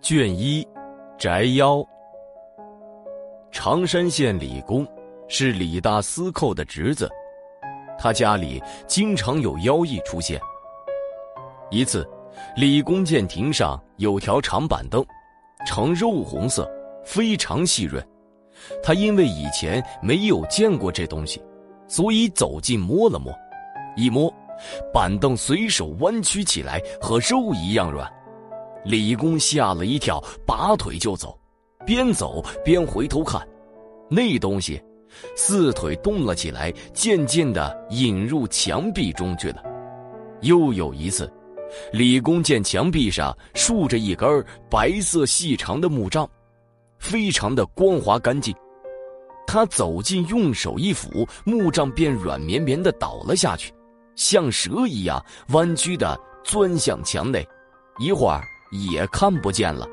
卷一，宅妖。常山县李公是李大司寇的侄子，他家里经常有妖异出现。一次，李公见亭上有条长板凳，呈肉红色，非常细润。他因为以前没有见过这东西，所以走近摸了摸，一摸，板凳随手弯曲起来，和肉一样软。李公吓了一跳，拔腿就走，边走边回头看，那东西四腿动了起来，渐渐的引入墙壁中去了。又有一次，李公见墙壁上竖着一根白色细长的木杖，非常的光滑干净。他走近，用手一抚，木杖便软绵绵的倒了下去，像蛇一样弯曲的钻向墙内，一会儿。也看不见了。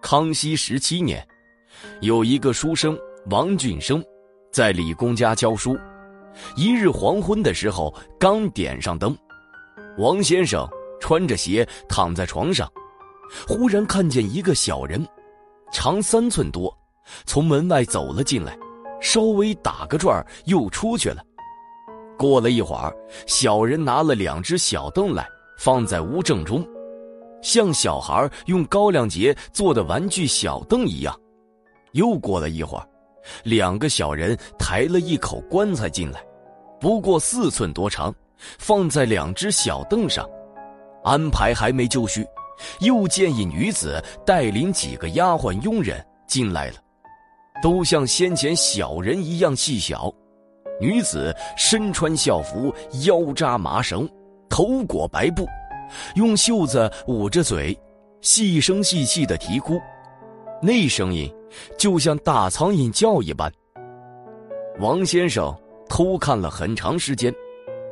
康熙十七年，有一个书生王俊生，在李公家教书。一日黄昏的时候，刚点上灯，王先生穿着鞋躺在床上，忽然看见一个小人，长三寸多，从门外走了进来，稍微打个转又出去了。过了一会儿，小人拿了两只小凳来，放在屋正中。像小孩用高粱节做的玩具小凳一样。又过了一会儿，两个小人抬了一口棺材进来，不过四寸多长，放在两只小凳上。安排还没就绪，又见一女子带领几个丫鬟佣人进来了，都像先前小人一样细小。女子身穿校服，腰扎麻绳，头裹白布。用袖子捂着嘴，细声细气的啼哭，那声音就像大苍蝇叫一般。王先生偷看了很长时间，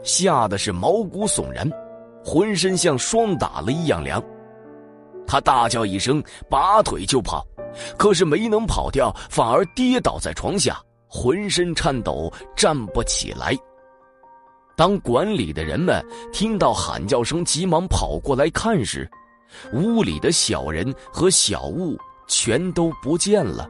吓得是毛骨悚然，浑身像霜打了一样凉。他大叫一声，拔腿就跑，可是没能跑掉，反而跌倒在床下，浑身颤抖，站不起来。当馆里的人们听到喊叫声，急忙跑过来看时，屋里的小人和小物全都不见了。